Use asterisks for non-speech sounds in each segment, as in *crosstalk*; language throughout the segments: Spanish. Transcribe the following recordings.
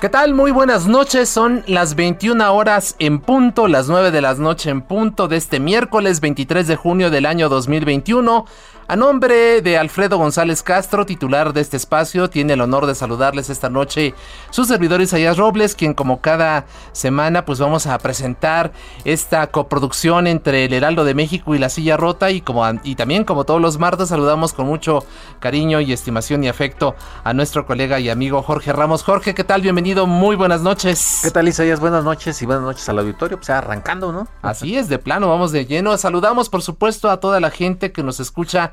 ¿Qué tal? Muy buenas noches. Son las 21 horas en punto, las 9 de la noche en punto de este miércoles 23 de junio del año 2021. A nombre de Alfredo González Castro, titular de este espacio, tiene el honor de saludarles esta noche su servidor Isaías Robles, quien como cada semana pues vamos a presentar esta coproducción entre el Heraldo de México y La Silla Rota y, como, y también como todos los martes saludamos con mucho cariño y estimación y afecto a nuestro colega y amigo Jorge Ramos. Jorge, ¿qué tal? Bienvenido, muy buenas noches. ¿Qué tal Isaías? Buenas noches y buenas noches al auditorio, pues arrancando, ¿no? Así es, de plano, vamos de lleno. Saludamos por supuesto a toda la gente que nos escucha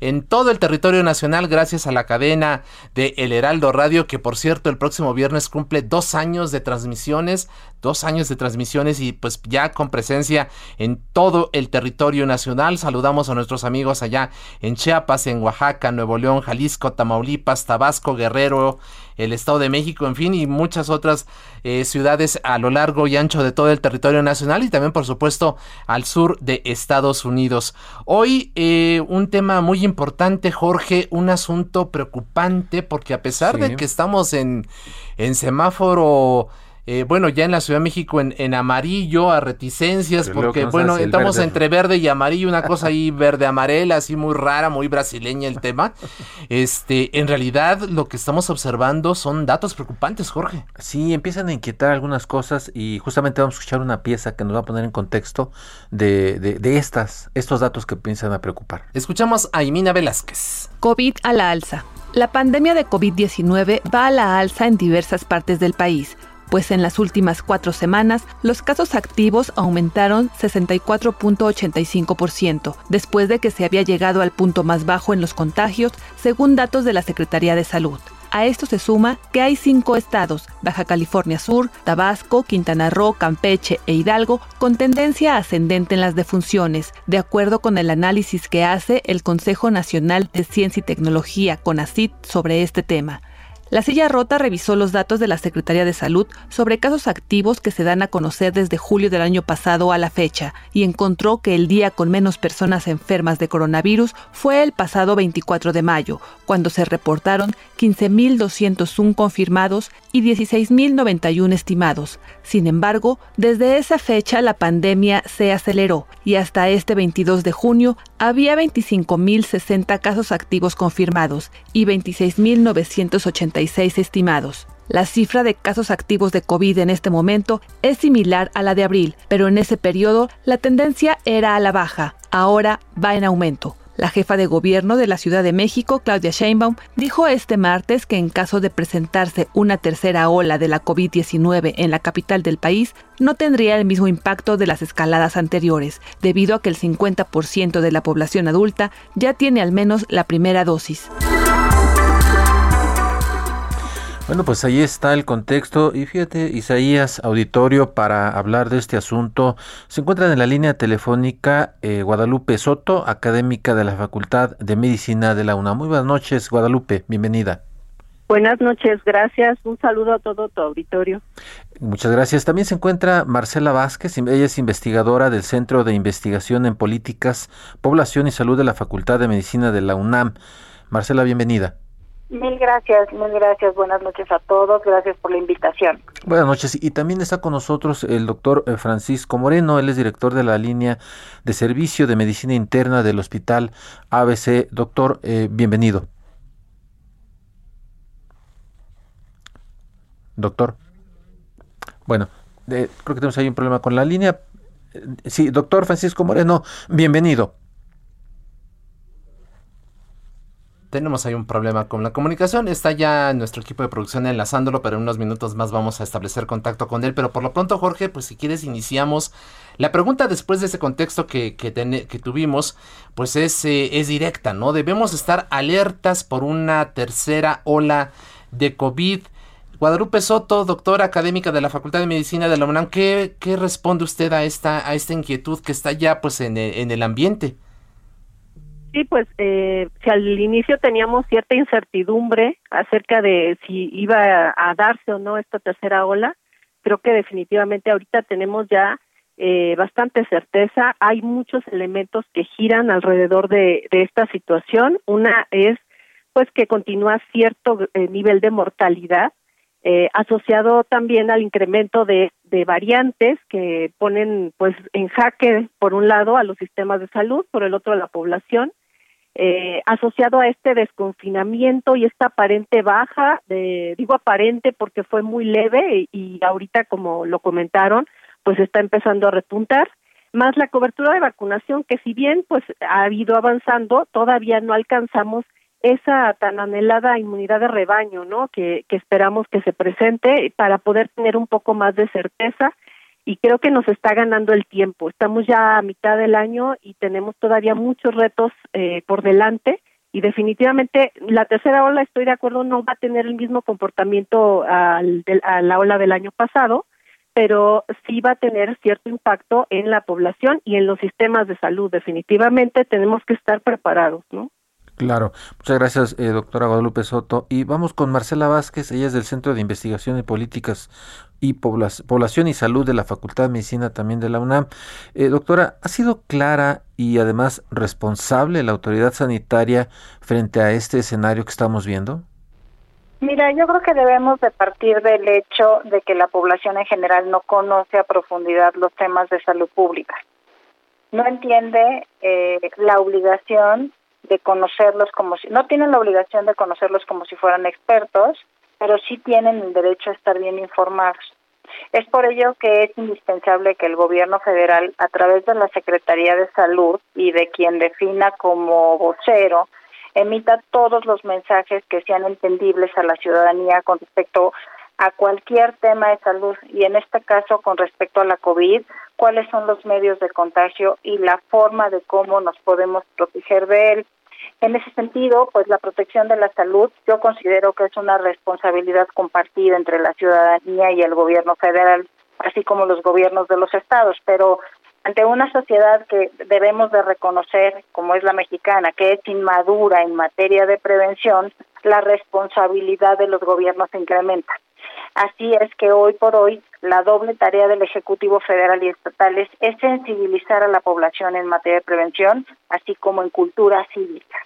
en todo el territorio nacional gracias a la cadena de El Heraldo Radio, que por cierto el próximo viernes cumple dos años de transmisiones, dos años de transmisiones y pues ya con presencia en todo el territorio nacional. Saludamos a nuestros amigos allá en Chiapas, en Oaxaca, Nuevo León, Jalisco, Tamaulipas, Tabasco, Guerrero, el Estado de México, en fin, y muchas otras eh, ciudades a lo largo y ancho de todo el territorio nacional y también, por supuesto, al sur de Estados Unidos. Hoy eh, un tema muy importante, Jorge, un asunto preocupante, porque a pesar de que estamos en, en semáforo eh, bueno, ya en la Ciudad de México en, amarillo, a reticencias, porque bueno, estamos entre verde y amarillo, una cosa ahí *laughs* verde amarela, así muy rara, muy brasileña el tema. Este, en realidad lo que estamos observando son datos preocupantes, Jorge. Sí, empiezan a inquietar algunas cosas y justamente vamos a escuchar una pieza que nos va a poner en contexto de, de estas, estos datos que empiezan a preocupar. Escuchamos a Imina Velázquez. COVID a la alza. La pandemia de COVID-19 va a la alza en diversas partes del país pues en las últimas cuatro semanas los casos activos aumentaron 64.85%, después de que se había llegado al punto más bajo en los contagios, según datos de la Secretaría de Salud. A esto se suma que hay cinco estados, Baja California Sur, Tabasco, Quintana Roo, Campeche e Hidalgo, con tendencia ascendente en las defunciones, de acuerdo con el análisis que hace el Consejo Nacional de Ciencia y Tecnología, CONACIT, sobre este tema. La silla rota revisó los datos de la Secretaría de Salud sobre casos activos que se dan a conocer desde julio del año pasado a la fecha y encontró que el día con menos personas enfermas de coronavirus fue el pasado 24 de mayo, cuando se reportaron 15.201 confirmados y 16.091 estimados. Sin embargo, desde esa fecha la pandemia se aceleró y hasta este 22 de junio había 25.060 casos activos confirmados y 26.980 estimados. La cifra de casos activos de COVID en este momento es similar a la de abril, pero en ese periodo la tendencia era a la baja, ahora va en aumento. La jefa de gobierno de la Ciudad de México, Claudia Sheinbaum, dijo este martes que en caso de presentarse una tercera ola de la COVID-19 en la capital del país, no tendría el mismo impacto de las escaladas anteriores, debido a que el 50% de la población adulta ya tiene al menos la primera dosis. Bueno, pues ahí está el contexto y fíjate, Isaías, auditorio, para hablar de este asunto, se encuentra en la línea telefónica eh, Guadalupe Soto, académica de la Facultad de Medicina de la UNAM. Muy buenas noches, Guadalupe, bienvenida. Buenas noches, gracias. Un saludo a todo tu auditorio. Muchas gracias. También se encuentra Marcela Vázquez, ella es investigadora del Centro de Investigación en Políticas, Población y Salud de la Facultad de Medicina de la UNAM. Marcela, bienvenida. Mil gracias, mil gracias. Buenas noches a todos. Gracias por la invitación. Buenas noches. Y también está con nosotros el doctor eh, Francisco Moreno. Él es director de la línea de servicio de medicina interna del Hospital ABC. Doctor, eh, bienvenido. Doctor. Bueno, creo que tenemos ahí un problema con la línea. Sí, doctor Francisco Moreno, bienvenido. Tenemos ahí un problema con la comunicación. Está ya nuestro equipo de producción enlazándolo, pero en unos minutos más vamos a establecer contacto con él. Pero por lo pronto, Jorge, pues si quieres iniciamos. La pregunta después de ese contexto que, que, tuvimos, pues es, eh, es directa, ¿no? Debemos estar alertas por una tercera ola de COVID. Guadalupe Soto, doctora académica de la Facultad de Medicina de la UNAM, ¿qué, qué responde usted a esta, a esta inquietud que está ya pues en en el ambiente? Sí, pues eh, si al inicio teníamos cierta incertidumbre acerca de si iba a, darse o no esta tercera ola, creo que definitivamente ahorita tenemos ya eh, bastante certeza. Hay muchos elementos que giran alrededor de, esta situación. Una es pues que continúa cierto eh, nivel de mortalidad eh, asociado también al incremento de, de, variantes que ponen pues en jaque por un lado a los sistemas de salud, por el otro a la población eh, asociado a este desconfinamiento y esta aparente baja, de, digo aparente porque fue muy leve y, ahorita como lo comentaron, pues está empezando a repuntar, más la cobertura de vacunación que si bien pues ha ido avanzando, todavía no alcanzamos esa tan anhelada inmunidad de rebaño, ¿no? Que, que esperamos que se presente para poder tener un poco más de certeza y creo que nos está ganando el tiempo. Estamos ya a mitad del año y tenemos todavía muchos retos eh, por delante y definitivamente la tercera ola, estoy de acuerdo, no va a tener el mismo comportamiento al, a la ola del año pasado, pero sí va a tener cierto impacto en la población y en los sistemas de salud. Definitivamente tenemos que estar preparados, ¿no? Claro, muchas gracias, eh, doctora Guadalupe Soto. Y vamos con Marcela Vázquez, ella es del Centro de Investigación de Políticas y Población y Salud de la Facultad de Medicina también de la UNAM. Eh, doctora, ¿ha sido clara y además responsable la autoridad sanitaria frente a este escenario que estamos viendo? Mira, yo creo que debemos de partir del hecho de que la población en general no conoce a profundidad los temas de salud pública. No entiende eh, la obligación de conocerlos como si, no tienen la obligación de conocerlos como si fueran expertos, pero sí tienen el derecho a estar bien informados. Es por ello que es indispensable que el gobierno federal, a través de la Secretaría de Salud y de quien defina como vocero, emita todos los mensajes que sean entendibles a la ciudadanía con respecto a cualquier tema de salud y en este caso con respecto a la COVID, cuáles son los medios de contagio y la forma de cómo nos podemos proteger de él. En ese sentido, pues la protección de la salud yo considero que es una responsabilidad compartida entre la ciudadanía y el gobierno federal, así como los gobiernos de los estados, pero ante una sociedad que debemos de reconocer, como es la mexicana, que es inmadura en materia de prevención, la responsabilidad de los gobiernos se incrementa. Así es que hoy por hoy la doble tarea del Ejecutivo Federal y Estatal es sensibilizar a la población en materia de prevención, así como en cultura cívica.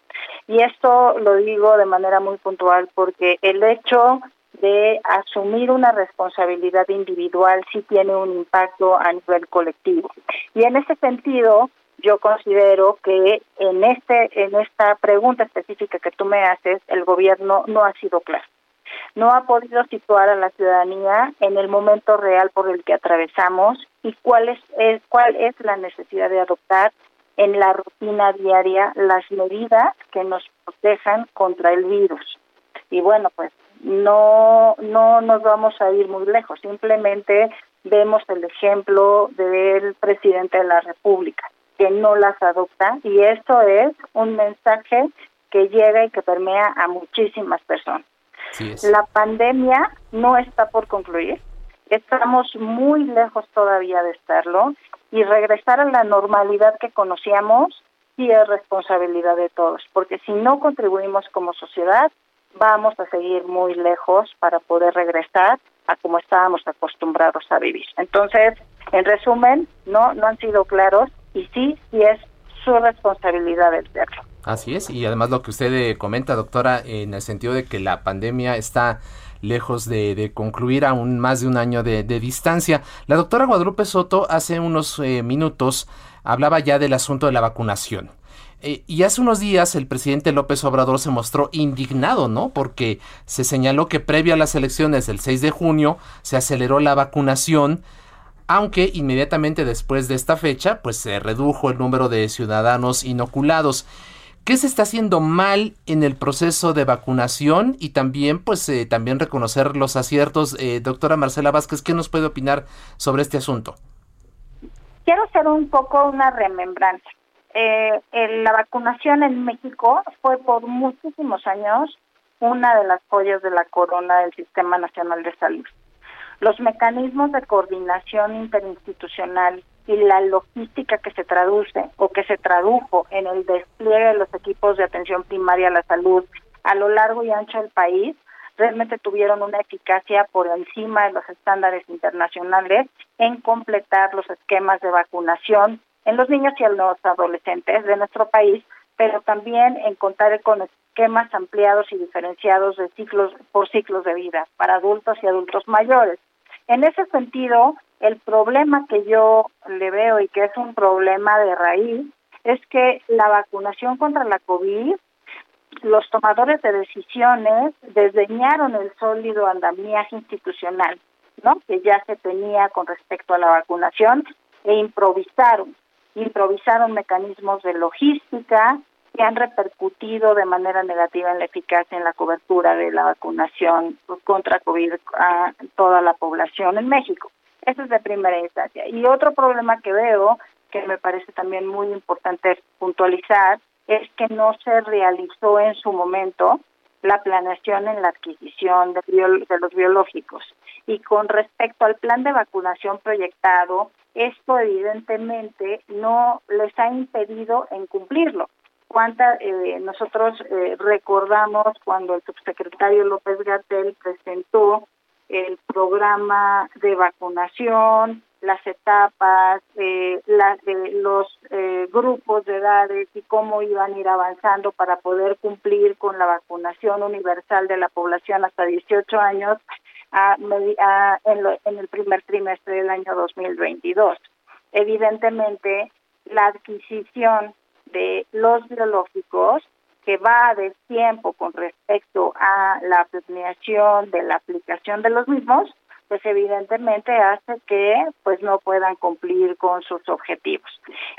Y esto lo digo de manera muy puntual porque el hecho de asumir una responsabilidad individual sí tiene un impacto a nivel colectivo. Y en ese sentido, yo considero que en este en esta pregunta específica que tú me haces, el gobierno no ha sido claro no ha podido situar a la ciudadanía en el momento real por el que atravesamos y cuál es, cuál es la necesidad de adoptar en la rutina diaria las medidas que nos protejan contra el virus. Y bueno, pues no no nos vamos a ir muy lejos, simplemente vemos el ejemplo del presidente de la República que no las adopta y eso es un mensaje que llega y que permea a muchísimas personas. La pandemia no está por concluir. Estamos muy lejos todavía de estarlo y regresar a la normalidad que conocíamos sí es responsabilidad de todos, porque si no contribuimos como sociedad, vamos a seguir muy lejos para poder regresar a como estábamos acostumbrados a vivir. Entonces, en resumen, no no han sido claros y sí, sí es su responsabilidad el serlo. Así es, y además lo que usted eh, comenta, doctora, en el sentido de que la pandemia está lejos de, concluir aún más de un año de, distancia. La doctora Guadalupe Soto hace unos eh, minutos hablaba ya del asunto de la vacunación. Eh, y hace unos días el presidente López Obrador se mostró indignado, ¿no? Porque se señaló que previo a las elecciones del 6 de junio se aceleró la vacunación aunque inmediatamente después de esta fecha, pues se redujo el número de ciudadanos inoculados. ¿Qué se está haciendo mal en el proceso de vacunación? Y también, pues, eh, también reconocer los aciertos. Eh, doctora Marcela Vázquez, ¿qué nos puede opinar sobre este asunto? Quiero hacer un poco una remembranza. Eh, la vacunación en México fue por muchísimos años una de las joyas de la corona del Sistema Nacional de Salud. Los mecanismos de coordinación interinstitucional y la logística que se traduce o que se tradujo en el despliegue de los equipos de atención primaria a la salud a lo largo y ancho del país realmente tuvieron una eficacia por encima de los estándares internacionales en completar los esquemas de vacunación en los niños y en los adolescentes de nuestro país, pero también en contar con esquemas ampliados y diferenciados de ciclos por ciclos de vida para adultos y adultos mayores. En ese sentido, el problema que yo le veo y que es un problema de raíz es que la vacunación contra la COVID, los tomadores de decisiones desdeñaron el sólido andamiaje institucional, ¿no? Que ya se tenía con respecto a la vacunación e improvisaron, improvisaron mecanismos de logística que han repercutido de manera negativa en la eficacia en la cobertura de la vacunación contra COVID a toda la población en México. Eso es de primera instancia. Y otro problema que veo, que me parece también muy importante puntualizar, es que no se realizó en su momento la planeación en la adquisición de, de los biológicos. Y con respecto al plan de vacunación proyectado, esto evidentemente no les ha impedido en cumplirlo cuánta eh, nosotros eh, recordamos cuando el subsecretario López Gatel presentó el programa de vacunación, las etapas, eh, los eh, grupos de edades y cómo iban a ir avanzando para poder cumplir con la vacunación universal de la población hasta 18 años a, en, en el primer trimestre del año 2022. Evidentemente, la adquisición de los biológicos que va de tiempo con respecto a la planeación de la aplicación de los mismos, pues evidentemente hace que pues no puedan cumplir con sus objetivos.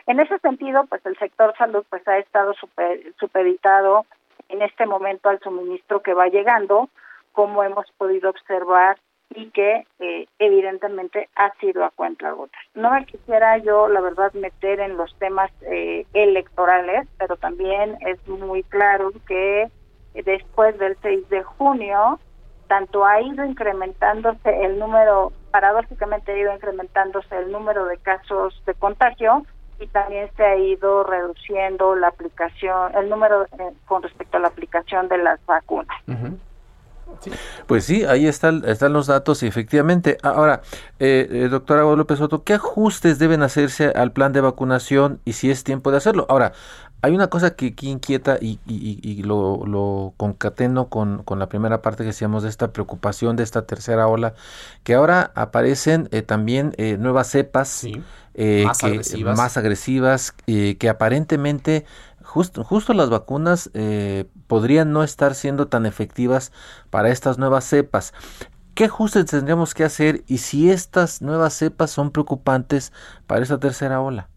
En ese sentido, pues el sector salud pues ha estado super, supeditado en este momento al suministro que va llegando, como hemos podido observar y que eh, evidentemente ha sido a cuenta gotas. No me quisiera yo, la verdad, meter en los temas eh, electorales, pero también es muy claro que después del 6 de junio, tanto ha ido incrementándose el número, paradójicamente ha ido incrementándose el número de casos de contagio y también se ha ido reduciendo la aplicación, el número eh, con respecto a la aplicación de las vacunas. Pues sí, ahí están, están los datos y efectivamente. Ahora, eh, eh, doctora Guadalupe Soto, ¿qué ajustes deben hacerse al plan de vacunación y si es tiempo de hacerlo? Ahora, hay una cosa que, aquí inquieta y, y, lo, lo, concateno con, con, la primera parte que decíamos de esta preocupación de esta tercera ola, que ahora aparecen eh, también eh, nuevas cepas eh, más, agresivas. más agresivas, que aparentemente justo, justo las vacunas podrían no estar siendo tan efectivas para estas nuevas cepas. ¿Qué ajustes tendríamos que hacer y si estas nuevas cepas son preocupantes para esta tercera ola?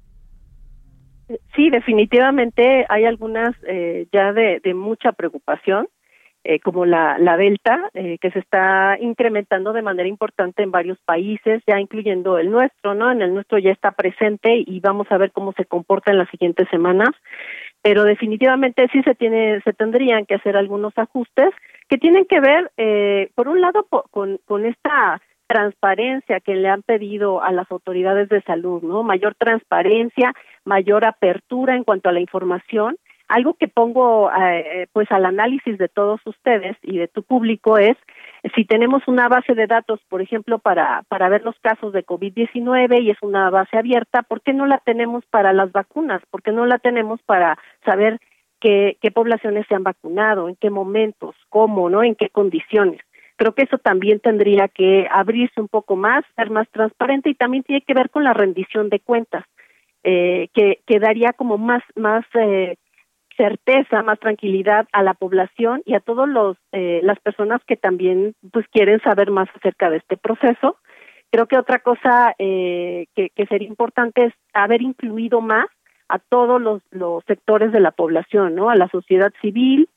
Sí, definitivamente hay algunas eh, ya de, mucha preocupación, eh, como la, la Delta, eh, que se está incrementando de manera importante en varios países, ya incluyendo el nuestro, ¿no? En el nuestro ya está presente y vamos a ver cómo se comporta en las siguientes semanas, pero definitivamente sí se tiene, se tendrían que hacer algunos ajustes que tienen que ver, por un lado, con, con esta transparencia que le han pedido a las autoridades de salud, ¿no? Mayor transparencia, mayor apertura en cuanto a la información. Algo que pongo eh, pues al análisis de todos ustedes y de tu público es si tenemos una base de datos, por ejemplo, para para ver los casos de COVID-19 y es una base abierta, ¿por qué no la tenemos para las vacunas? ¿Por qué no la tenemos para saber qué, qué poblaciones se han vacunado, en qué momentos, cómo, ¿no? En qué condiciones creo que eso también tendría que abrirse un poco más, ser más transparente y también tiene que ver con la rendición de cuentas, eh, que, que daría como más, más eh, certeza, más tranquilidad a la población y a todos los eh, las personas que también pues quieren saber más acerca de este proceso Creo que otra cosa que, que sería importante es haber incluido más a todos los, los sectores de la población, ¿no? A la sociedad civil,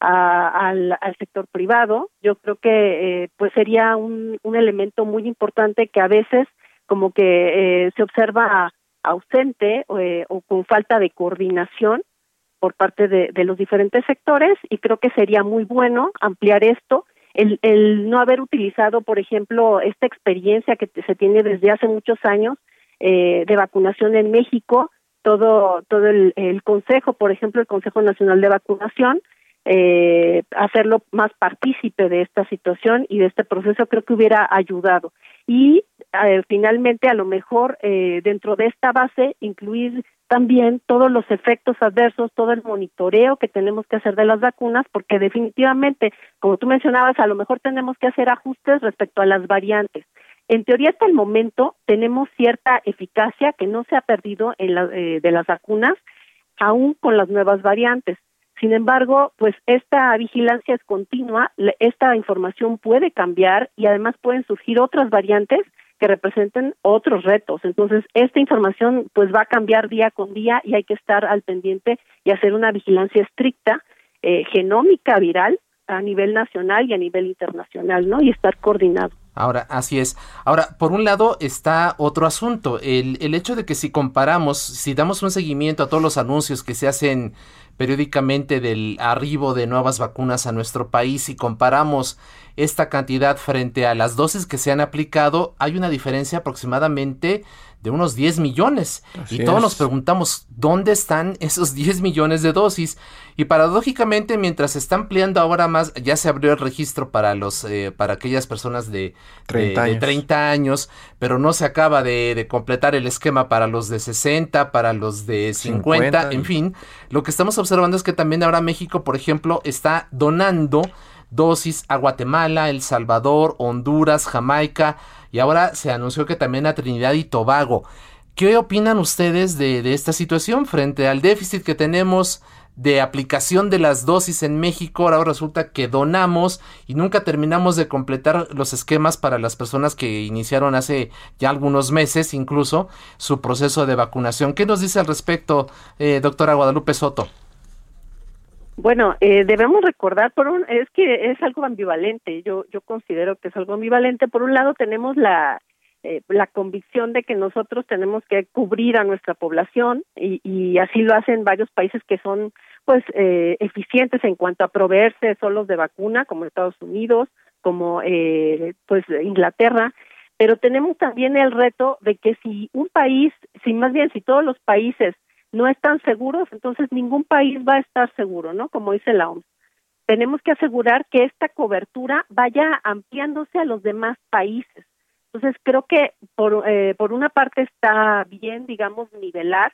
al, sector privado. Yo creo que eh, pues sería un, un elemento muy importante que a veces como que eh, se observa ausente eh, o con falta de coordinación por parte de, de, los diferentes sectores y creo que sería muy bueno ampliar esto. El, el no haber utilizado, por ejemplo, esta experiencia que se tiene desde hace muchos años de vacunación en México, todo todo el, el consejo, por ejemplo, el Consejo Nacional de Vacunación, eh, hacerlo más partícipe de esta situación y de este proceso creo que hubiera ayudado y eh, finalmente a lo mejor eh, dentro de esta base incluir también todos los efectos adversos, todo el monitoreo que tenemos que hacer de las vacunas, porque definitivamente, como tú mencionabas, a lo mejor tenemos que hacer ajustes respecto a las variantes. En teoría, hasta el momento tenemos cierta eficacia que no se ha perdido en la, eh, de las vacunas, aún con las nuevas variantes. Sin embargo, pues esta vigilancia es continua, esta información puede cambiar y además pueden surgir otras variantes que representen otros retos. Entonces, esta información pues va a cambiar día con día y hay que estar al pendiente y hacer una vigilancia estricta eh, genómica viral a nivel nacional y a nivel internacional, ¿no? Y estar coordinado. Ahora, así es. Ahora, por un lado está otro asunto, el, el hecho de que si comparamos, si damos un seguimiento a todos los anuncios que se hacen periódicamente del arribo de nuevas vacunas a nuestro país y comparamos esta cantidad frente a las dosis que se han aplicado, hay una diferencia aproximadamente de unos 10 millones. y todos nos preguntamos, ¿dónde están esos 10 millones de dosis? Y paradójicamente, mientras se está ampliando ahora más, ya se abrió el registro para los eh, para aquellas personas de 30, de, 30, años, pero no se acaba de, completar el esquema para los de 60, para los de 50, en fin. Lo que estamos observando es que también ahora México, por ejemplo, está donando dosis a Guatemala, El Salvador, Honduras, Jamaica y ahora se anunció que también a Trinidad y Tobago. ¿Qué opinan ustedes de, esta situación frente al déficit que tenemos de aplicación de las dosis en México? Ahora resulta que donamos y nunca terminamos de completar los esquemas para las personas que iniciaron hace ya algunos meses incluso su proceso de vacunación. ¿Qué nos dice al respecto, eh, doctora Guadalupe Soto? Bueno, eh, debemos recordar, por un, es que es algo ambivalente. Yo yo considero que es algo ambivalente. Por un lado tenemos la eh, la convicción de que nosotros tenemos que cubrir a nuestra población y, y así lo hacen varios países que son pues eh, eficientes en cuanto a proveerse solos de vacuna, como Estados Unidos, como eh, pues Inglaterra. Pero tenemos también el reto de que si un país, si más bien si todos los países no están seguros, entonces ningún país va a estar seguro, ¿no? Como dice la OMS. Tenemos que asegurar que esta cobertura vaya ampliándose a los demás países. Entonces, creo que por, eh, por una parte está bien, digamos, nivelar,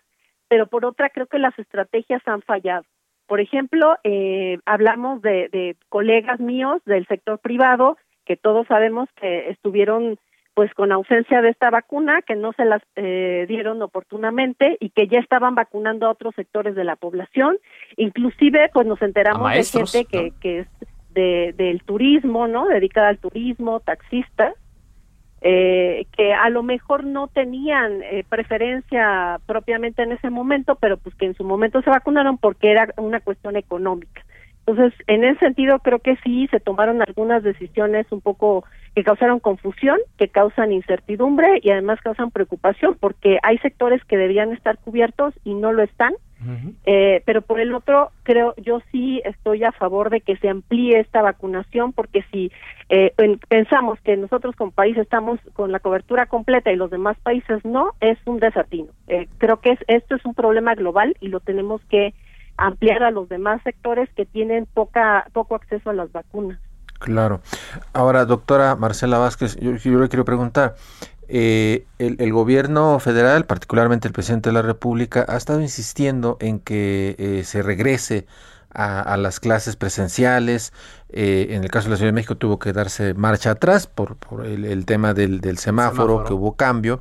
pero por otra creo que las estrategias han fallado. Por ejemplo, eh, hablamos de, de colegas míos del sector privado que todos sabemos que estuvieron pues con ausencia de esta vacuna, que no se las eh, dieron oportunamente y que ya estaban vacunando a otros sectores de la población. Inclusive, pues nos enteramos de gente que, que es de, del turismo, ¿no? Dedicada al turismo, taxistas, eh, que a lo mejor no tenían eh, preferencia propiamente en ese momento, pero pues que en su momento se vacunaron porque era una cuestión económica. Entonces, en ese sentido, creo que sí se tomaron algunas decisiones un poco que causaron confusión, que causan incertidumbre y además causan preocupación porque hay sectores que debían estar cubiertos y no lo están. eh, pero por el otro, creo, yo sí estoy a favor de que se amplíe esta vacunación porque si eh, pensamos que nosotros como país estamos con la cobertura completa y los demás países no, es un desatino. Eh, creo que es, esto es un problema global y lo tenemos que ampliar a los demás sectores que tienen poca poco acceso a las vacunas. Claro. Ahora, doctora Marcela Vázquez, yo, le quiero preguntar, eh, el, gobierno federal, particularmente el presidente de la República, ha estado insistiendo en que eh, se regrese a, las clases presenciales. Eh, en el caso de la Ciudad de México tuvo que darse marcha atrás por, por el, tema del, semáforo, que hubo cambio,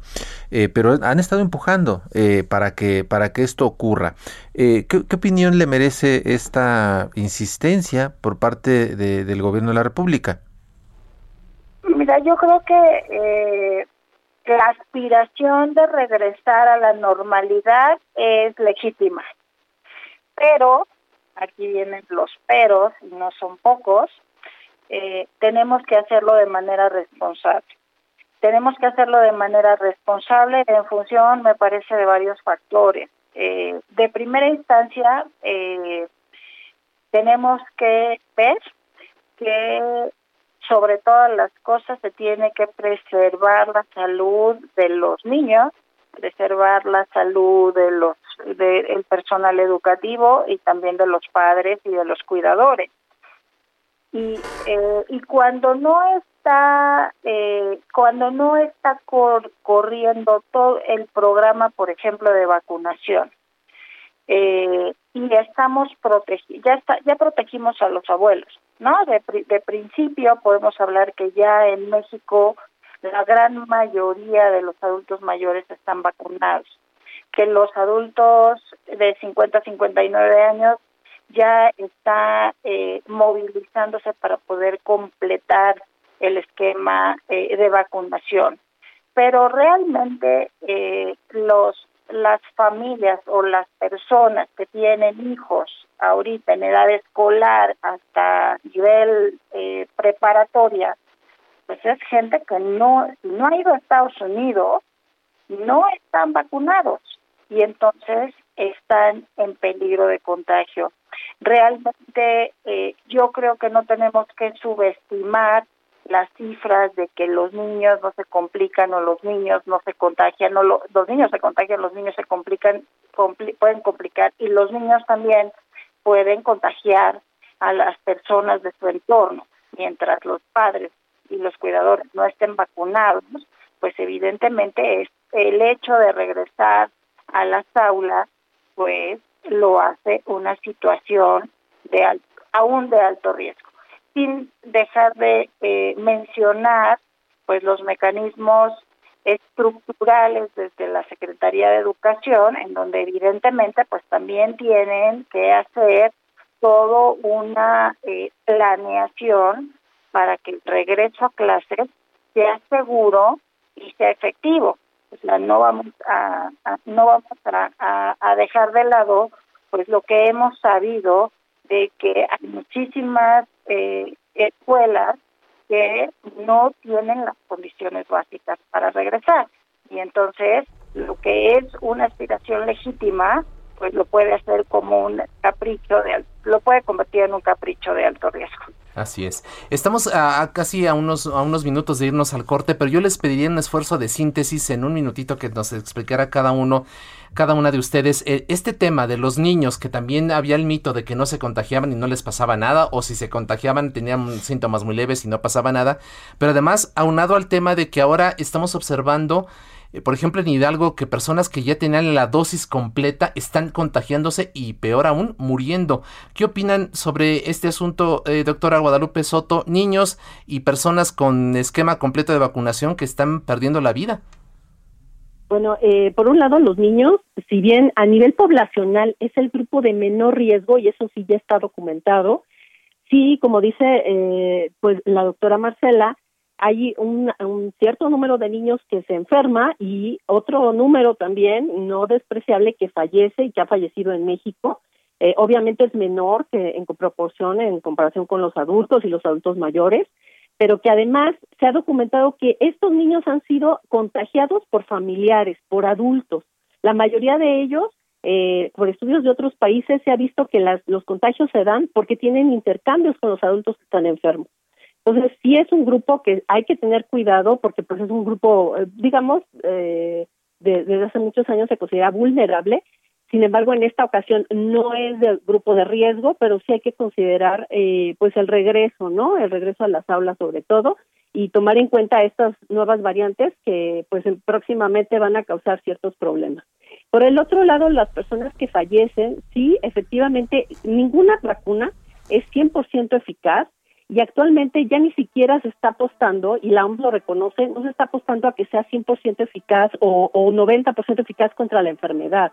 eh, pero han estado empujando eh, para, que, para que esto ocurra. ¿qué, opinión le merece esta insistencia por parte del gobierno de la República? Mira, yo creo que la aspiración de regresar a la normalidad es legítima, pero, aquí vienen los peros, y no son pocos, eh, tenemos que hacerlo de manera responsable. Tenemos que hacerlo de manera responsable en función, me parece, de varios factores. Eh, de primera instancia, eh, tenemos que ver que sobre todas las cosas se tiene que preservar la salud de los niños, preservar la salud de los del personal educativo y también de los padres y de los cuidadores. Y, eh, y cuando no está eh, cuando no está corriendo todo el programa, por ejemplo, de vacunación, eh, y ya estamos protegidos, ya está, ya protegimos a los abuelos, ¿no? De, de principio podemos hablar que ya en México la gran mayoría de los adultos mayores están vacunados, que los adultos de 50 a 59 años ya está eh, movilizándose para poder completar el esquema eh, de vacunación. Pero realmente eh, los las familias o las personas que tienen hijos ahorita en edad escolar hasta nivel eh, preparatoria, pues es gente que no, no ha ido a Estados Unidos, no están vacunados y entonces están en peligro de contagio. Realmente eh, yo creo que no tenemos que subestimar las cifras de que los niños no se complican o los niños no se contagian o los niños se contagian, los niños se complican, pueden complicar y los niños también pueden contagiar a las personas de su entorno. Mientras los padres y los cuidadores no estén vacunados, pues evidentemente es el hecho de regresar a las aulas, pues lo hace una situación de aún de alto riesgo sin dejar de eh, mencionar pues los mecanismos estructurales desde la Secretaría de Educación, en donde evidentemente pues también tienen que hacer todo una eh, planeación para que el regreso a clases sea seguro y sea efectivo. Sea, no vamos a, no vamos a, a dejar de lado pues lo que hemos sabido de que hay muchísimas eh, escuelas que no tienen las condiciones básicas para regresar. Y entonces, lo que es una aspiración legítima, pues lo puede hacer como un capricho de lo puede convertir en un capricho de alto riesgo. Así es. Estamos casi a unos, a unos minutos de irnos al corte, pero yo les pediría un esfuerzo de síntesis en un minutito que nos explicara cada uno, cada una de ustedes, eh, este tema de los niños, que también había el mito de que no se contagiaban y no les pasaba nada, o si se contagiaban tenían síntomas muy leves y no pasaba nada, pero además aunado al tema de que ahora estamos observando eh, por ejemplo, en Hidalgo, que personas que ya tenían la dosis completa están contagiándose y peor aún, muriendo. ¿Qué opinan sobre este asunto, eh, doctora Guadalupe Soto? Niños y personas con esquema completo de vacunación que están perdiendo la vida. Bueno, eh, por un lado, los niños, si bien a nivel poblacional es el grupo de menor riesgo, y eso sí ya está documentado, sí, como dice eh, pues la doctora Marcela, hay un, cierto número de niños que se enferma y otro número también no despreciable que fallece y que ha fallecido en México. Eh, obviamente es menor que en proporción en comparación con los adultos y los adultos mayores, pero que además se ha documentado que estos niños han sido contagiados por familiares, por adultos. La mayoría de ellos, eh, por estudios de otros países, se ha visto que las, los contagios se dan porque tienen intercambios con los adultos que están enfermos. Entonces, sí es un grupo que hay que tener cuidado porque pues es un grupo, eh, digamos, eh, desde hace muchos años se considera vulnerable. Sin embargo, en esta ocasión no es del grupo de riesgo, pero sí hay que considerar eh, pues el regreso, ¿no? El regreso a las aulas sobre todo y tomar en cuenta estas nuevas variantes que pues próximamente van a causar ciertos problemas. Por el otro lado, las personas que fallecen, sí, efectivamente, ninguna vacuna es 100% eficaz y actualmente ya ni siquiera se está apostando, y la OMS lo reconoce, no se está apostando a que sea 100% eficaz o, o 90% eficaz contra la enfermedad.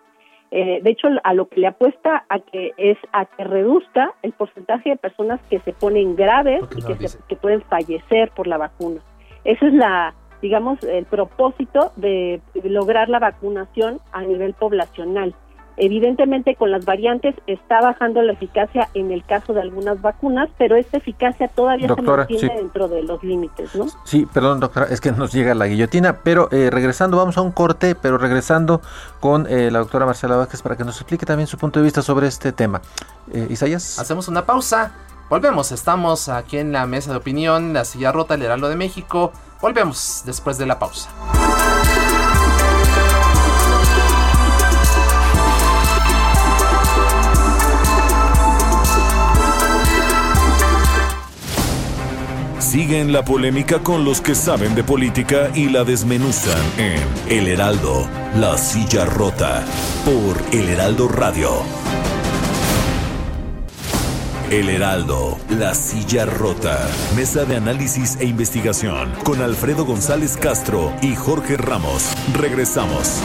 Eh, de hecho, a lo que le apuesta a que es a que reduzca el porcentaje de personas que se ponen graves y que, que pueden fallecer por la vacuna. Esa es la, digamos, el propósito de lograr la vacunación a nivel poblacional. Evidentemente con las variantes está bajando la eficacia en el caso de algunas vacunas, pero esta eficacia todavía se mantiene dentro de los límites, ¿no? Sí, perdón doctora, es que nos llega la guillotina, pero eh, regresando, vamos a un corte, pero regresando con eh, la doctora Marcela Vázquez para que nos explique también su punto de vista sobre este tema. Eh, Isaías. Hacemos una pausa, volvemos, estamos aquí en la mesa de opinión, la silla rota, el Heraldo de México, volvemos después de la pausa. Siguen la polémica con los que saben de política y la desmenuzan en El Heraldo, La Silla Rota, por El Heraldo Radio. El Heraldo, La Silla Rota, Mesa de Análisis e Investigación, con Alfredo González Castro y Jorge Ramos. Regresamos.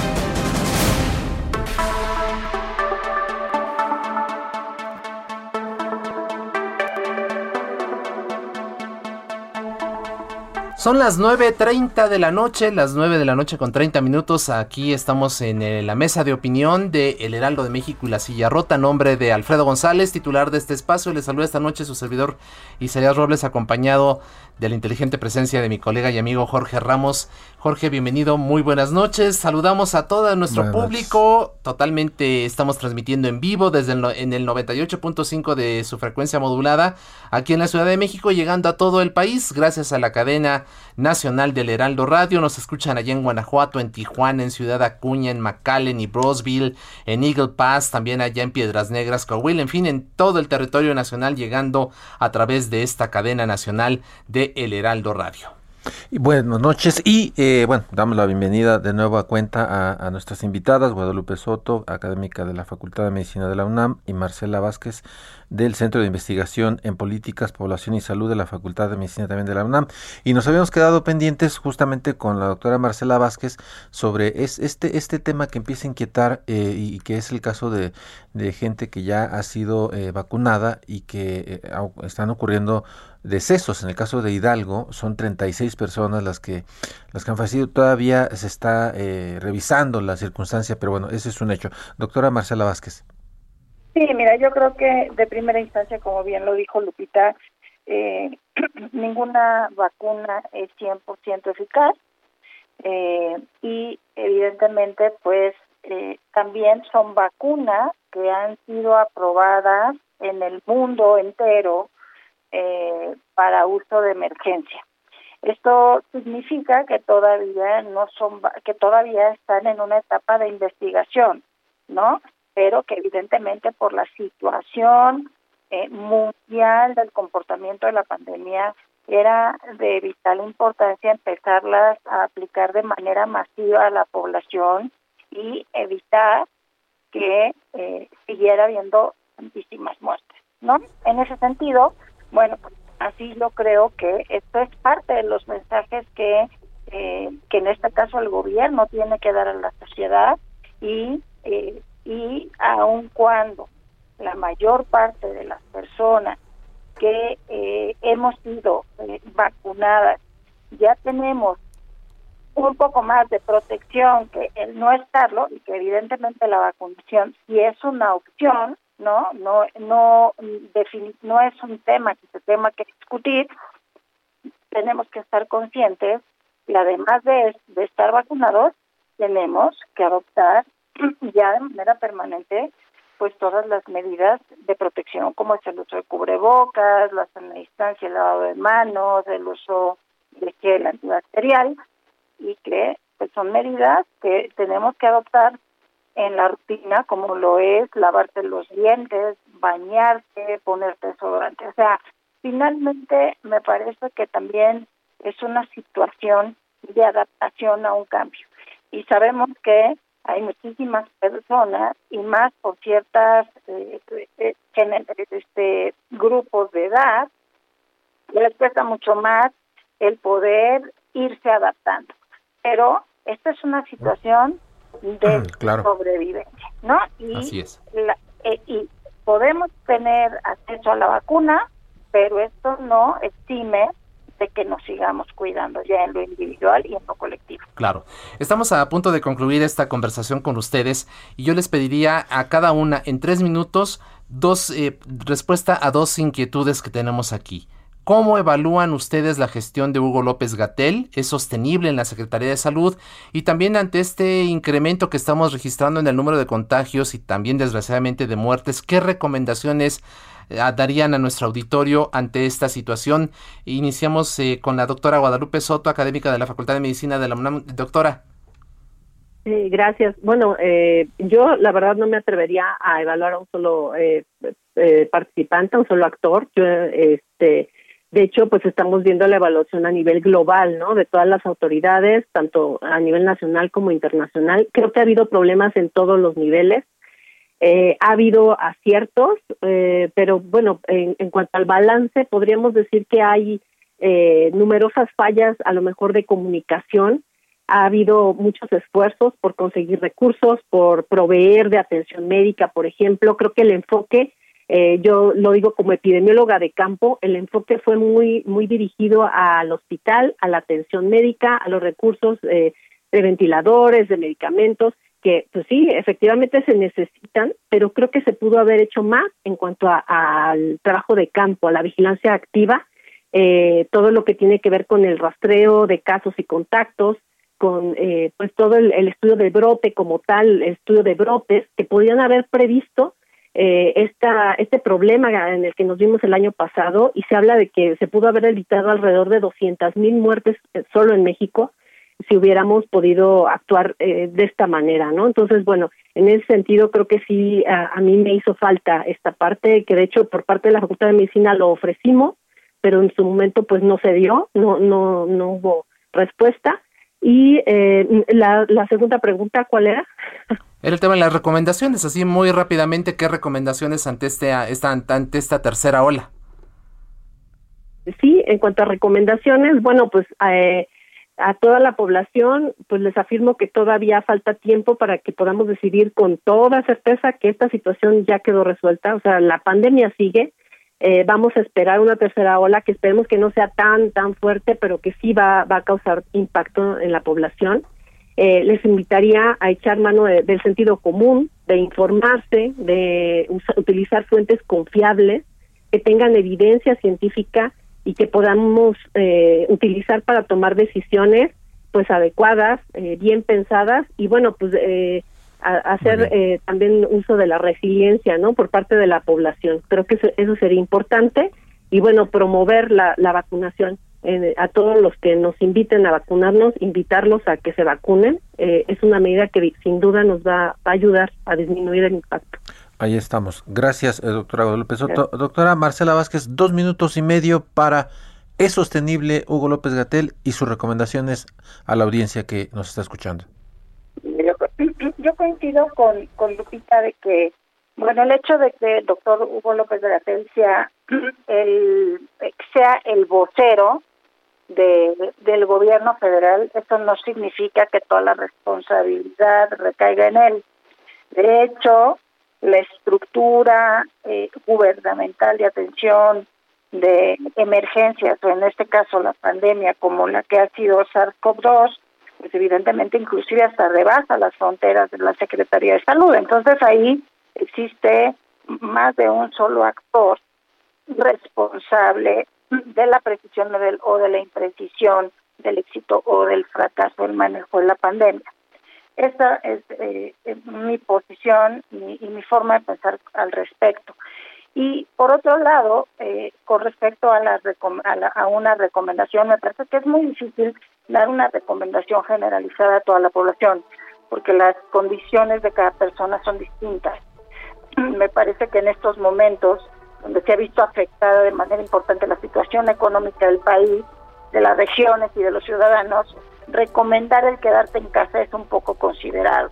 Son las 9.30 de la noche, las 9 de la noche con 30 minutos. Aquí estamos en eh, la mesa de opinión de El Heraldo de México y la Silla Rota. Nombre de Alfredo González, titular de este espacio. Le saluda esta noche su servidor Isaías Robles, acompañado de la inteligente presencia de mi colega y amigo Jorge Ramos. Jorge, bienvenido, muy buenas noches. Saludamos a todo nuestro público. Totalmente estamos transmitiendo en vivo desde el, en el 98.5 de su frecuencia modulada aquí en la Ciudad de México, llegando a todo el país gracias a la cadena nacional del Heraldo Radio. Nos escuchan allá en Guanajuato, en Tijuana, en Ciudad Acuña, en McAllen y Brosville, en Eagle Pass, también allá en Piedras Negras, Coahuila, en fin, en todo el territorio nacional, llegando a través de esta cadena nacional de El Heraldo Radio. Y buenas noches y eh, bueno, damos la bienvenida de nuevo a cuenta a, a, nuestras invitadas, Guadalupe Soto, académica de la Facultad de Medicina de la UNAM, y Marcela Vázquez, del Centro de Investigación en Políticas, Población y Salud de la Facultad de Medicina también de la UNAM. Y nos habíamos quedado pendientes justamente con la doctora Marcela Vázquez sobre es, este, este tema que empieza a inquietar eh, y que es el caso de, gente que ya ha sido eh, vacunada y que eh, están ocurriendo decesos. En el caso de Hidalgo son 36 personas las que las que han fallecido. Todavía se está eh, revisando la circunstancia, pero bueno, ese es un hecho. Doctora Marcela Vázquez. Sí, mira, yo creo que de primera instancia, como bien lo dijo Lupita, eh, *clears throat* ninguna vacuna es 100% eficaz eh, y evidentemente pues eh, también son vacunas que han sido aprobadas en el mundo entero eh, para uso de emergencia. Esto significa que todavía no son que todavía están en una etapa de investigación, ¿no? pero que evidentemente por la situación eh, mundial del comportamiento de la pandemia era de vital importancia empezarlas a aplicar de manera masiva a la población y evitar que eh, siguiera habiendo tantísimas muertes, ¿no? En ese sentido, bueno, así yo creo que esto es parte de los mensajes que eh, que en este caso el gobierno tiene que dar a la sociedad y eh, y aun cuando la mayor parte de las personas que eh, hemos sido eh, vacunadas ya tenemos un poco más de protección que el no estarlo y que evidentemente la vacunación si es una opción no no no no es un tema que se tenga que discutir. Tenemos que estar conscientes y además de, de estar vacunados tenemos que adoptar *clears throat* ya de manera permanente pues todas las medidas de protección como es el uso de cubrebocas, la sana distancia, el lavado de manos, el uso de gel antibacterial y que pues son medidas que tenemos que adoptar en la rutina como lo es lavarte los dientes, bañarte, ponerte desodorante. O sea, finalmente me parece que también es una situación de adaptación a un cambio. Y sabemos que hay muchísimas personas y más por ciertas eh, eh, este, grupos de edad les cuesta mucho más el poder irse adaptando. Pero esta es una situación de sobrevivencia, ¿no? Y, Así es. Eh, y podemos tener acceso a la vacuna, pero esto no exime de que nos sigamos cuidando ya en lo individual y en lo colectivo. Claro. Estamos a punto de concluir esta conversación con ustedes y yo les pediría a cada una en tres minutos dos eh, respuesta a dos inquietudes que tenemos aquí. ¿Cómo evalúan ustedes la gestión de Hugo López Gatel? ¿Es sostenible en la Secretaría de Salud? Y también ante este incremento que estamos registrando en el número de contagios y también desgraciadamente de muertes, ¿qué recomendaciones eh, darían a nuestro auditorio ante esta situación? Iniciamos eh, con la doctora Guadalupe Soto, académica de la Facultad de Medicina de la UNAM. Doctora. Sí, gracias. Bueno, eh, yo la verdad no me atrevería a evaluar a un solo participante, a un solo actor. Yo, este, de hecho, pues estamos viendo la evaluación a nivel global, ¿no? De todas las autoridades, tanto a nivel nacional como internacional. Creo que ha habido problemas en todos los niveles. Eh, ha habido aciertos, eh, pero bueno, en, cuanto al balance, podríamos decir que hay eh, numerosas fallas, a lo mejor de comunicación. Ha habido muchos esfuerzos por conseguir recursos, por proveer de atención médica, por ejemplo. Creo que el enfoque eh, yo lo digo como epidemióloga de campo, el enfoque fue muy, muy dirigido al hospital, a la atención médica, a los recursos eh, de ventiladores, de medicamentos, que pues sí, efectivamente se necesitan, pero creo que se pudo haber hecho más en cuanto al trabajo de campo, a la vigilancia activa, eh, todo lo que tiene que ver con el rastreo de casos y contactos, con eh, pues todo el, el, estudio de brote como tal, el estudio de brotes que podían haber previsto eh, esta, este problema en el que nos vimos el año pasado y se habla de que se pudo haber evitado alrededor de 200 mil muertes eh, solo en México si hubiéramos podido actuar eh, de esta manera, ¿no? Entonces, bueno, en ese sentido creo que sí a, mí me hizo falta esta parte, que de hecho por parte de la Facultad de Medicina lo ofrecimos, pero en su momento pues no se dio, no no no hubo respuesta. Y eh, la, la segunda pregunta, ¿cuál era? *laughs* Era el tema de las recomendaciones, así muy rápidamente, ¿qué recomendaciones ante, este, esta, ante esta tercera ola? Sí, en cuanto a recomendaciones, bueno, pues eh, a toda la población, pues les afirmo que todavía falta tiempo para que podamos decidir con toda certeza que esta situación ya quedó resuelta, o sea, la pandemia sigue, eh, vamos a esperar una tercera ola que esperemos que no sea tan, tan fuerte, pero que sí va, va a causar impacto en la población. Eh, les invitaría a echar mano del sentido común, de informarse, de utilizar fuentes confiables, que tengan evidencia científica y que podamos eh, utilizar para tomar decisiones pues adecuadas, eh, bien pensadas. Y bueno, pues eh, hacer eh, también uso de la resiliencia, ¿no? Por parte de la población. Creo que eso, eso sería importante y bueno, promover la, la vacunación a todos los que nos inviten a vacunarnos, invitarlos a que se vacunen. Eh, es una medida que sin duda nos va, a ayudar a disminuir el impacto. Ahí estamos. Gracias, eh, doctora Soto. Doctora Marcela Vázquez, dos minutos y medio para ¿Es sostenible Hugo López Gatel y sus recomendaciones a la audiencia que nos está escuchando? Yo, coincido con, con Lupita de que, bueno, el hecho de que el doctor Hugo López Gatel *clears throat* sea el, sea el vocero de, del gobierno federal, eso no significa que toda la responsabilidad recaiga en él. De hecho, la estructura eh, gubernamental de atención de emergencias, o en este caso la pandemia, como la que ha sido SARS-CoV-2, pues evidentemente inclusive hasta rebasa las fronteras de la Secretaría de Salud. Entonces ahí existe más de un solo actor responsable de la precisión del, o de la imprecisión del éxito o del fracaso del manejo de la pandemia. Esta es eh, mi posición y, mi forma de pensar al respecto. Y por otro lado, eh, con respecto a, la, a, una recomendación, me parece que es muy difícil dar una recomendación generalizada a toda la población, porque las condiciones de cada persona son distintas. *clears throat* Me parece que en estos momentos donde se ha visto afectada de manera importante la situación económica del país, de las regiones y de los ciudadanos, recomendar el quedarte en casa es un poco considerado.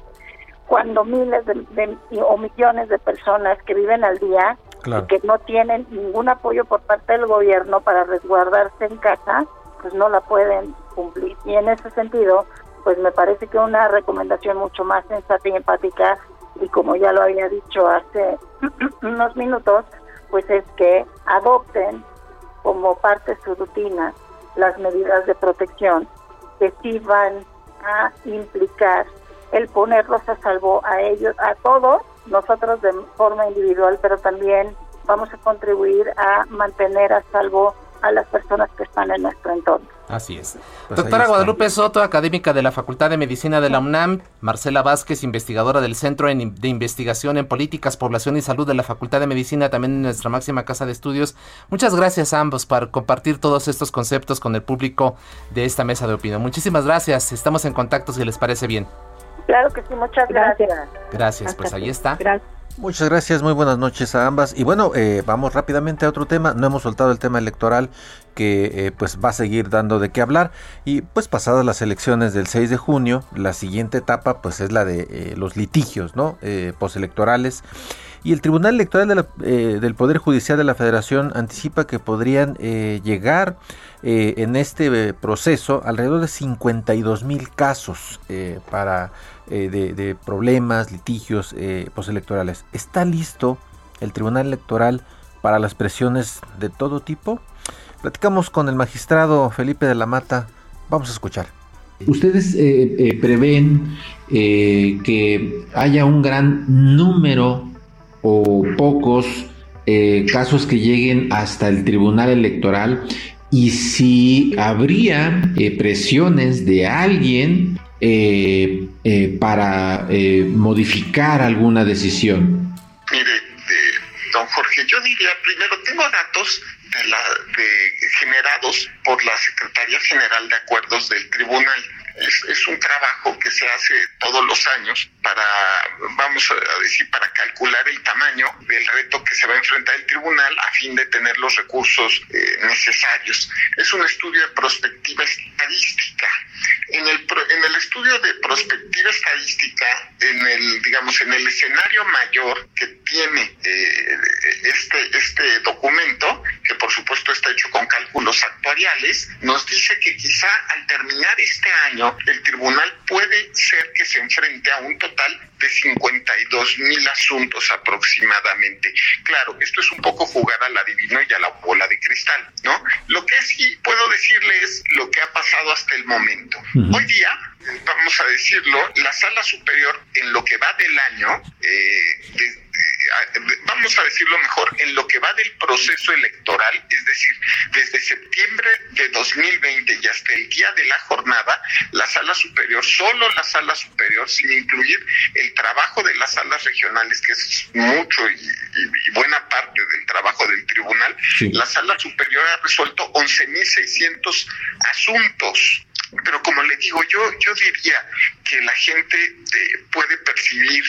Cuando miles de, o millones de personas que viven al día y que no tienen ningún apoyo por parte del gobierno para resguardarse en casa, pues no la pueden cumplir. Y en ese sentido, pues me parece que una recomendación mucho más sensata y empática, y como ya lo había dicho hace *clears throat* unos minutos, pues es que adopten como parte de su rutina las medidas de protección que sí van a implicar el ponerlos a salvo a ellos, a todos, nosotros de forma individual, pero también vamos a contribuir a mantener a salvo a las personas que están en nuestro entorno. Así es. Pues Doctora Guadalupe Soto, académica de la Facultad de Medicina de la UNAM, Marcela Vázquez, investigadora del Centro de Investigación en Políticas, Población y Salud de la Facultad de Medicina, también en nuestra máxima casa de estudios. Muchas gracias a ambos por compartir todos estos conceptos con el público de esta mesa de opinión. Muchísimas gracias. Estamos en contacto si les parece bien. Claro que sí, muchas gracias. Gracias, pues ahí está. Gracias. Muchas gracias, muy buenas noches a ambas. Y bueno, eh, vamos rápidamente a otro tema. No hemos soltado el tema electoral que eh, pues va a seguir dando de qué hablar. Y pues pasadas las elecciones del 6 de junio, la siguiente etapa pues es la de eh, los litigios, ¿no? postelectorales. Y el Tribunal Electoral del Poder Judicial de la Federación anticipa que podrían llegar en este proceso alrededor de 52 mil casos para eh, de, problemas, litigios eh, postelectorales. ¿Está listo el Tribunal Electoral para las presiones de todo tipo? Platicamos con el magistrado Felipe de la Mata. Vamos a escuchar. ¿Ustedes eh, eh, prevén que haya un gran número o pocos casos que lleguen hasta el Tribunal Electoral y si habría presiones de alguien eh, eh, para eh, modificar alguna decisión? Mire, don Jorge, yo diría primero, tengo datos de la, de, generados por la Secretaría General de Acuerdos del Tribunal es, un trabajo que se hace todos los años para, vamos a decir, para calcular el tamaño del reto que se va a enfrentar el tribunal a fin de tener los recursos eh, necesarios. Es un estudio de prospectiva estadística. En el, en el estudio de prospectiva estadística, en el, digamos, en el escenario mayor que tiene eh, este, este documento, que por supuesto cálculos actuariales, nos dice que quizá al terminar este año el tribunal puede ser que se enfrente a un total de 52 mil asuntos aproximadamente. Claro, esto es un poco jugar al adivino y a la bola de cristal, ¿no? Lo que sí puedo decirle es lo que ha pasado hasta el momento. Hoy día, vamos a decirlo, la sala superior en lo que va del año, eh, vamos a decirlo mejor, en lo que va del proceso electoral, es decir, desde septiembre de 2020 y hasta el día de la jornada, la sala superior, solo la sala superior, sin incluir el trabajo de las salas regionales, que es mucho y, buena parte del trabajo del tribunal, la sala superior ha resuelto 11.600 asuntos pero como le digo, yo, yo diría que la gente eh, puede percibir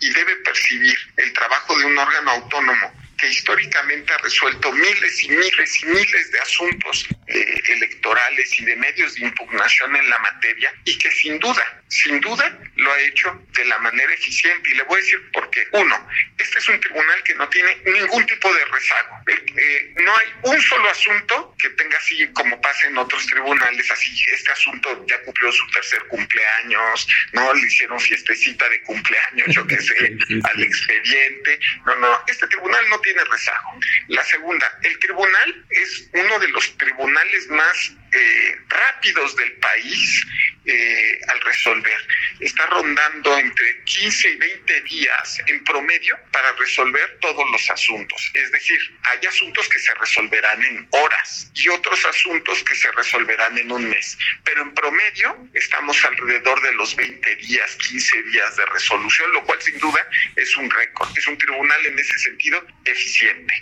y debe percibir el trabajo de un órgano autónomo que históricamente ha resuelto miles y miles y miles de asuntos eh, electorales y de medios de impugnación en la materia y que sin duda, sin duda lo ha hecho de la manera eficiente. Y le voy a decir por qué. Uno, este es un tribunal que no tiene ningún tipo de rezago. Eh, no hay un solo asunto que tenga así como pasa en otros tribunales, así, este asunto ya cumplió su tercer cumpleaños, no le hicieron fiestecita de cumpleaños, yo qué *laughs* sé, al expediente. No, no, este tribunal no tiene rezago. La segunda, el tribunal es uno de los tribunales más eh, rápidos del país eh, al resolver. Está rondando entre 15 y 20 días en promedio para resolver todos los asuntos. Es decir, hay asuntos que se resolverán en horas y otros asuntos que se resolverán en un mes. Pero en promedio estamos alrededor de los 20 días, 15 días de resolución, lo cual sin duda es un récord. Es un tribunal en ese sentido eficiente.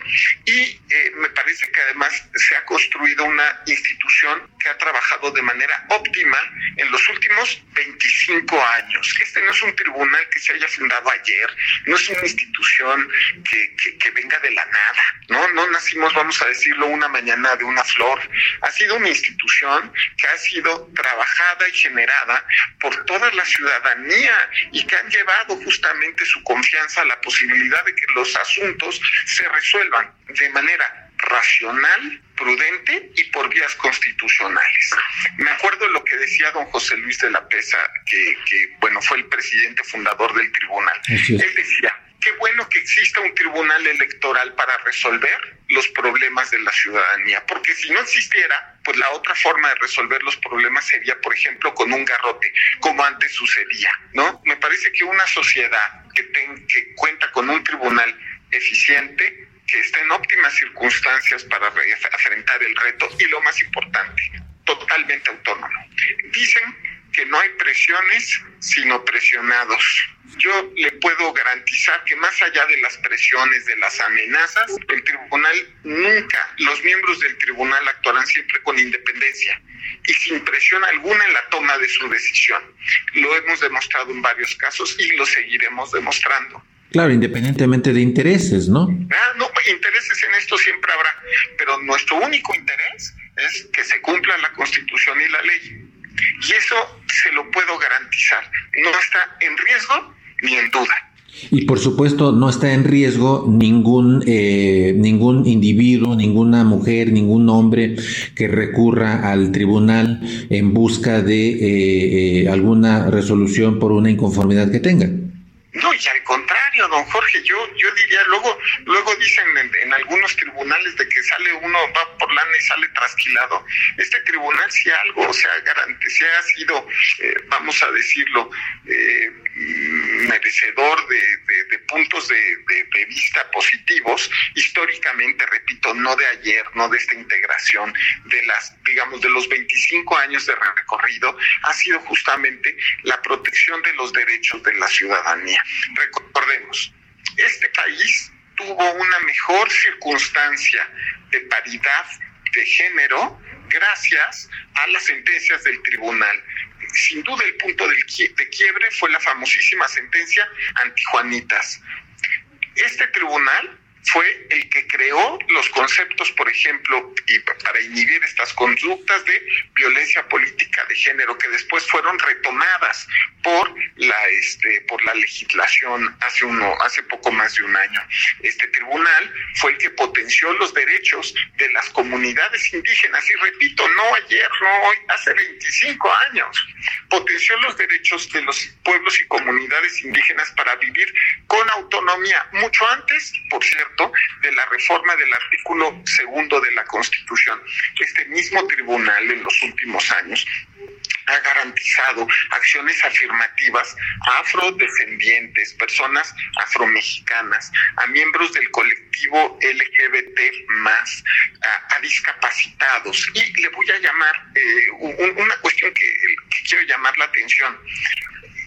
Y eh, me parece que además se ha construido una institución que ha trabajado de manera óptima en los últimos 25 años. Este no es un tribunal que se haya fundado ayer, no es una institución que, que, venga de la nada, ¿no? No nacimos, vamos a decirlo, una mañana de una flor. Ha sido una institución que ha sido trabajada y generada por toda la ciudadanía y que han llevado justamente su confianza a la posibilidad de que los asuntos se resuelvan de manera racional, prudente y por vías constitucionales. Me acuerdo lo que decía don José Luis de la Pesa, que, bueno, fue el presidente fundador del tribunal. Él decía, qué bueno que exista un tribunal electoral para resolver los problemas de la ciudadanía, porque si no existiera, pues la otra forma de resolver los problemas sería, por ejemplo, con un garrote, como antes sucedía, ¿no? Me parece que una sociedad que, que cuenta con un tribunal eficiente, que está en óptimas circunstancias para enfrentar el reto y lo más importante, totalmente autónomo. Dicen que no hay presiones, sino presionados. Yo le puedo garantizar que más allá de las presiones, de las amenazas, el tribunal nunca, los miembros del tribunal actuarán siempre con independencia y sin presión alguna en la toma de su decisión. Lo hemos demostrado en varios casos y lo seguiremos demostrando. Claro, independientemente de intereses, ¿no? Ah, no, intereses en esto siempre habrá, pero nuestro único interés es que se cumpla la Constitución y la ley. Y eso se lo puedo garantizar. No está en riesgo ni en duda. Y por supuesto no está en riesgo ningún, eh, ningún individuo, ninguna mujer, ningún hombre que recurra al tribunal en busca de eh, eh, alguna resolución por una inconformidad que tenga. No, y al contrario, don Jorge, yo, yo diría, luego, luego dicen en, algunos tribunales de que sale uno, va por lana y sale trasquilado. Este tribunal si algo, o garante, si ha sido, eh, vamos a decirlo, eh, merecedor de, puntos de, de, vista positivos, históricamente, repito, no de ayer, no de esta integración, de las, digamos, de los 25 años de recorrido, ha sido justamente la protección de los derechos de la ciudadanía. Recordemos, este país tuvo una mejor circunstancia de paridad de género gracias a las sentencias del tribunal. Sin duda el punto de quiebre fue la famosísima sentencia antijuanitas. Este tribunal fue el que creó los conceptos, por ejemplo, para inhibir estas conductas de violencia política de género que después fueron retomadas por la este por la legislación hace uno hace poco más de un año. Este tribunal fue el que potenció los derechos de las comunidades indígenas y repito, no ayer, no hoy, hace 25 años. Potenció los derechos de los pueblos y comunidades indígenas para vivir con autonomía mucho antes, por cierto, de la reforma del artículo segundo de la Constitución. Este mismo tribunal en los últimos años ha garantizado acciones afirmativas a afrodescendientes, personas afromexicanas, a miembros del colectivo LGBT más, a, discapacitados. Y le voy a llamar eh, una cuestión que, que quiero llamar la atención.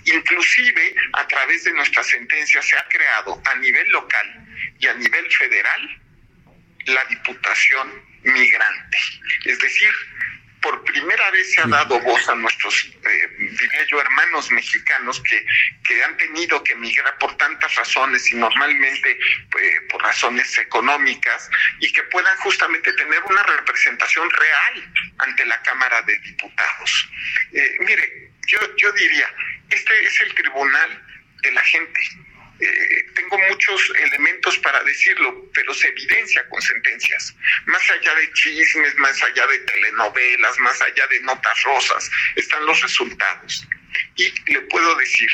Inclusive a través de nuestra sentencia se ha creado a nivel local y a nivel federal la Diputación Migrante. Es decir, por primera vez se ha dado voz a nuestros, eh, diría yo, hermanos mexicanos que, que han tenido que emigrar por tantas razones y normalmente eh, por razones económicas y que puedan justamente tener una representación real ante la Cámara de Diputados. Eh, mire, yo, yo diría, este es el tribunal de la gente eh, tengo muchos elementos para decirlo, pero se evidencia con sentencias. Más allá de chismes, más allá de telenovelas, más allá de notas rosas, están los resultados. Y le puedo decir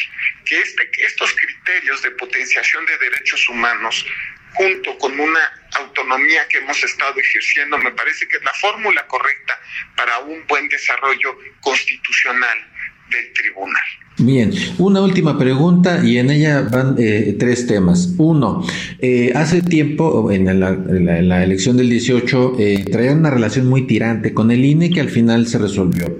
que este, estos criterios de potenciación de derechos humanos, junto con una autonomía que hemos estado ejerciendo, me parece que es la fórmula correcta para un buen desarrollo constitucional del tribunal. Bien, una última pregunta y en ella van eh, tres temas. Uno, eh, hace tiempo, en la, elección del 18, eh, traían una relación muy tirante con el INE que al final se resolvió.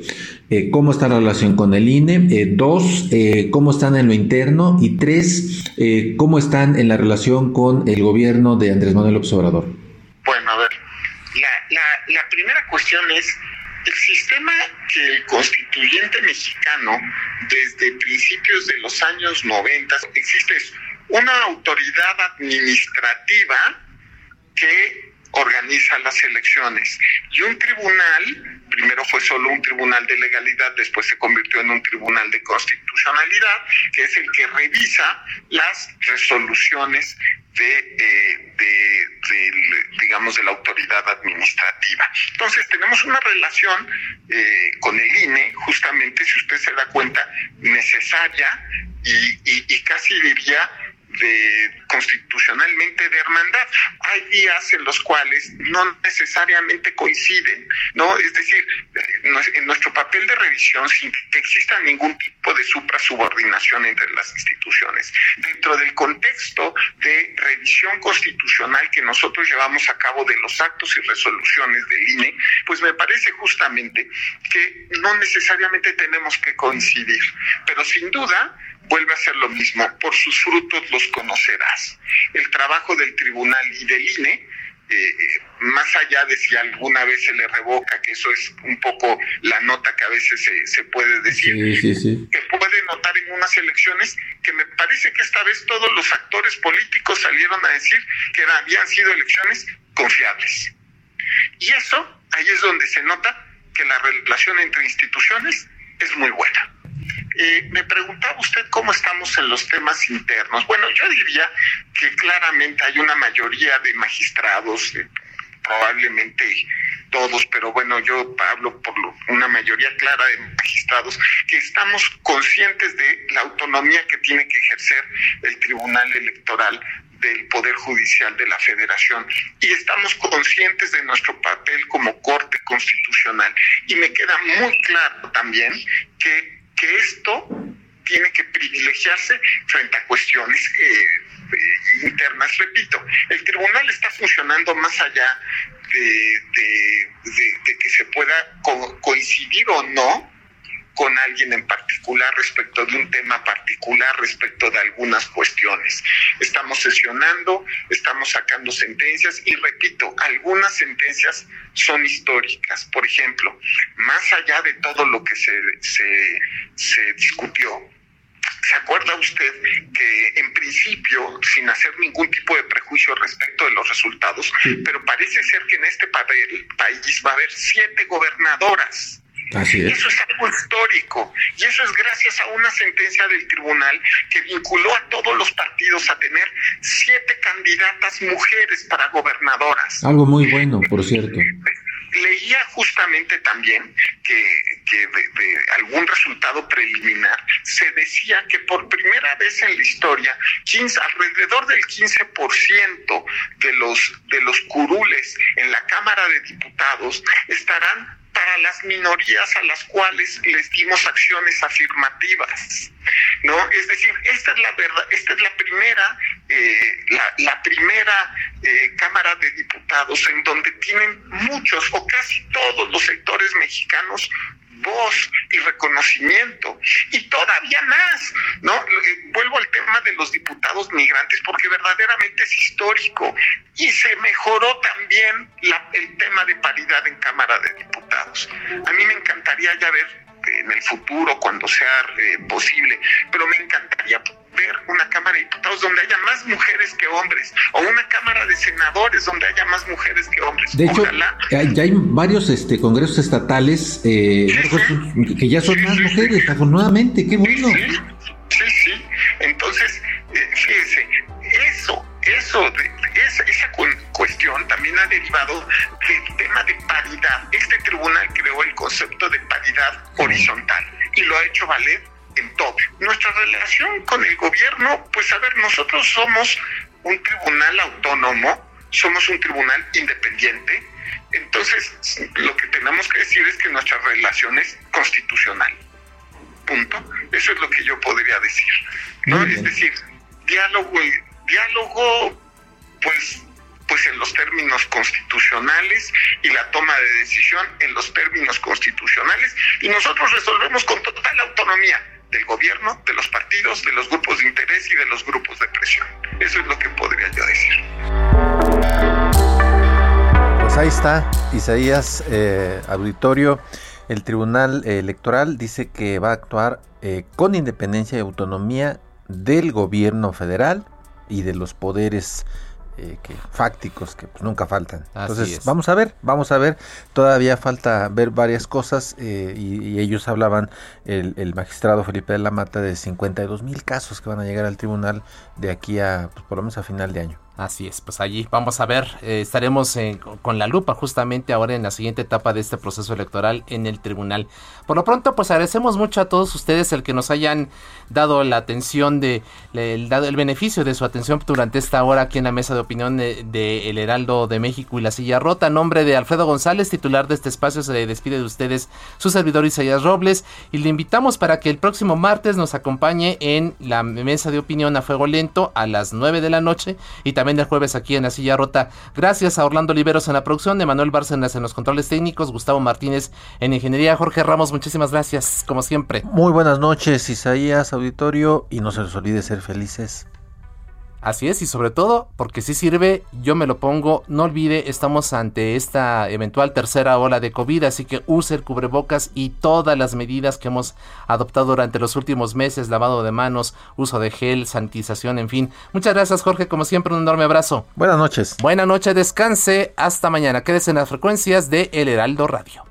Eh, ¿Cómo está la relación con el INE? dos, ¿cómo están en lo interno? Y tres, ¿cómo están en la relación con el gobierno de Andrés Manuel Observador? Bueno, a ver, la primera cuestión es el sistema que el constituyente mexicano, desde principios de los años 90, existe una autoridad administrativa que organiza las elecciones y un tribunal, primero fue solo un tribunal de legalidad, después se convirtió en un tribunal de constitucionalidad, que es el que revisa las resoluciones de, de, digamos, de la autoridad administrativa. Entonces, tenemos una relación eh, con el INE, justamente, si usted se da cuenta, necesaria y, y, casi diría de constitucionalmente de hermandad. Hay días en los cuales no necesariamente coinciden, ¿no? Es decir, en nuestro papel de revisión, sin que exista ningún tipo de supra-subordinación entre las instituciones, dentro del contexto de revisión constitucional que nosotros llevamos a cabo de los actos y resoluciones del INE, pues me parece justamente que no necesariamente tenemos que coincidir, pero sin duda vuelve a ser lo mismo, por sus frutos los conocerás. El trabajo del tribunal y del INE, eh, más allá de si alguna vez se le revoca, que eso es un poco la nota que a veces se, puede decir, que puede notar en unas elecciones que me parece que esta vez todos los actores políticos salieron a decir que habían sido elecciones confiables. Y eso, ahí es donde se nota que la relación entre instituciones es muy buena. Eh, me preguntaba usted cómo estamos en los temas internos. Bueno, yo diría que claramente hay una mayoría de magistrados, probablemente todos, pero bueno, yo hablo por una mayoría clara de magistrados, que estamos conscientes de la autonomía que tiene que ejercer el Tribunal Electoral del Poder Judicial de la Federación y estamos conscientes de nuestro papel como Corte Constitucional. Y me queda muy claro también que que esto tiene que privilegiarse frente a cuestiones eh, eh, internas. Repito, el tribunal está funcionando más allá de, que se pueda coincidir o no con alguien en particular respecto de un tema particular, respecto de algunas cuestiones. Estamos sesionando, estamos sacando sentencias y repito, algunas sentencias son históricas. Por ejemplo, más allá de todo lo que se, se, se discutió, ¿Se acuerda usted que en principio, sin hacer ningún tipo de prejuicio respecto de los resultados, pero parece ser que en este país va a haber siete gobernadoras? Eso es algo histórico y eso es gracias a una sentencia del tribunal que vinculó a todos los partidos a tener siete candidatas mujeres para gobernadoras. Algo muy bueno, por cierto. Leía justamente también que, que de, algún resultado preliminar se decía que por primera vez en la historia 15, alrededor del 15% de los, de los curules en la Cámara de Diputados estarán para las minorías a las cuales les dimos acciones afirmativas. ¿No? Es decir, esta es la verdad, esta es la primera, eh, la, primera eh, Cámara de Diputados en donde tienen muchos o casi todos los sectores mexicanos voz y reconocimiento y todavía más, ¿no? Eh, vuelvo al tema de los diputados migrantes porque verdaderamente es histórico y se mejoró también el tema de paridad en Cámara de Diputados. A mí me encantaría ya ver en el futuro, cuando sea eh, posible, pero me encantaría ver una Cámara de Diputados donde haya más mujeres que hombres, o una Cámara de Senadores donde haya más mujeres que hombres. De hecho, ya hay varios este, congresos estatales eh, que ya son más mujeres, afortunadamente, qué bueno. Sí, sí, Entonces, eh, fíjese, eso, eso, esa, esa cuestión también ha derivado del tema de paridad. Este tribunal creó el concepto de paridad horizontal y lo ha hecho valer Nuestra relación con el gobierno, pues a ver, nosotros somos un tribunal autónomo, somos un tribunal independiente, entonces lo que tenemos que decir es que nuestra relación es constitucional. Punto. Eso es lo que yo podría decir. ¿no? Es decir, diálogo, diálogo, pues pues en los términos constitucionales y la toma de decisión en los términos constitucionales y nosotros resolvemos con total autonomía del gobierno, de los partidos, de los grupos de interés y de los grupos de presión. Eso es lo que podría yo decir. Pues ahí está, Isaías, eh, auditorio. El Tribunal Electoral dice que va a actuar eh, con independencia y autonomía del gobierno federal y de los poderes eh, que, fácticos que pues, nunca faltan. Entonces, vamos a ver, vamos a ver. Todavía falta ver varias cosas eh, y, ellos hablaban, el, magistrado Felipe de la Mata, de 52 mil casos que van a llegar al tribunal de aquí a, pues, por lo menos a final de año. Así es, pues allí vamos a ver, eh, estaremos con la lupa justamente ahora en la siguiente etapa de este proceso electoral en el tribunal. Por lo pronto, pues agradecemos mucho a todos ustedes el que nos hayan dado la atención de, el, dado el beneficio de su atención durante esta hora aquí en la mesa de opinión de, El Heraldo de México y la Silla Rota. A nombre de Alfredo González, titular de este espacio, se le despide de ustedes su servidor Isaías Robles y le invitamos para que el próximo martes nos acompañe en la mesa de opinión a fuego lento a las 9 de la noche y también el jueves aquí en la silla rota. Gracias a Orlando Liberos en la producción, Emanuel Bárcenas en los controles técnicos, Gustavo Martínez en ingeniería, Jorge Ramos, muchísimas gracias, como siempre. Muy buenas noches, Isaías, auditorio, y no se les olvide ser felices. Así es, y sobre todo, porque si sirve, yo me lo pongo, no olvide, estamos ante esta eventual tercera ola de COVID, así que use el cubrebocas y todas las medidas que hemos adoptado durante los últimos meses, lavado de manos, uso de gel, sanitización, en fin. Muchas gracias Jorge, como siempre un enorme abrazo. Buenas noches. Buenas noches, descanse, hasta mañana, quédese en las frecuencias de El Heraldo Radio.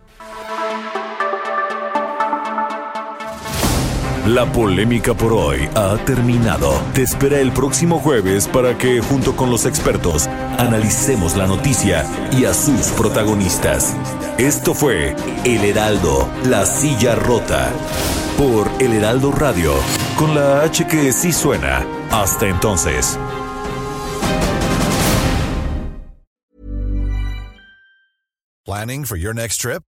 La polémica por hoy ha terminado. Te espera el próximo jueves para que, junto con los expertos, analicemos la noticia y a sus protagonistas. Esto fue El Heraldo, la silla rota. Por El Heraldo Radio, con la H que sí suena. Hasta entonces. ¿Planning for your next trip?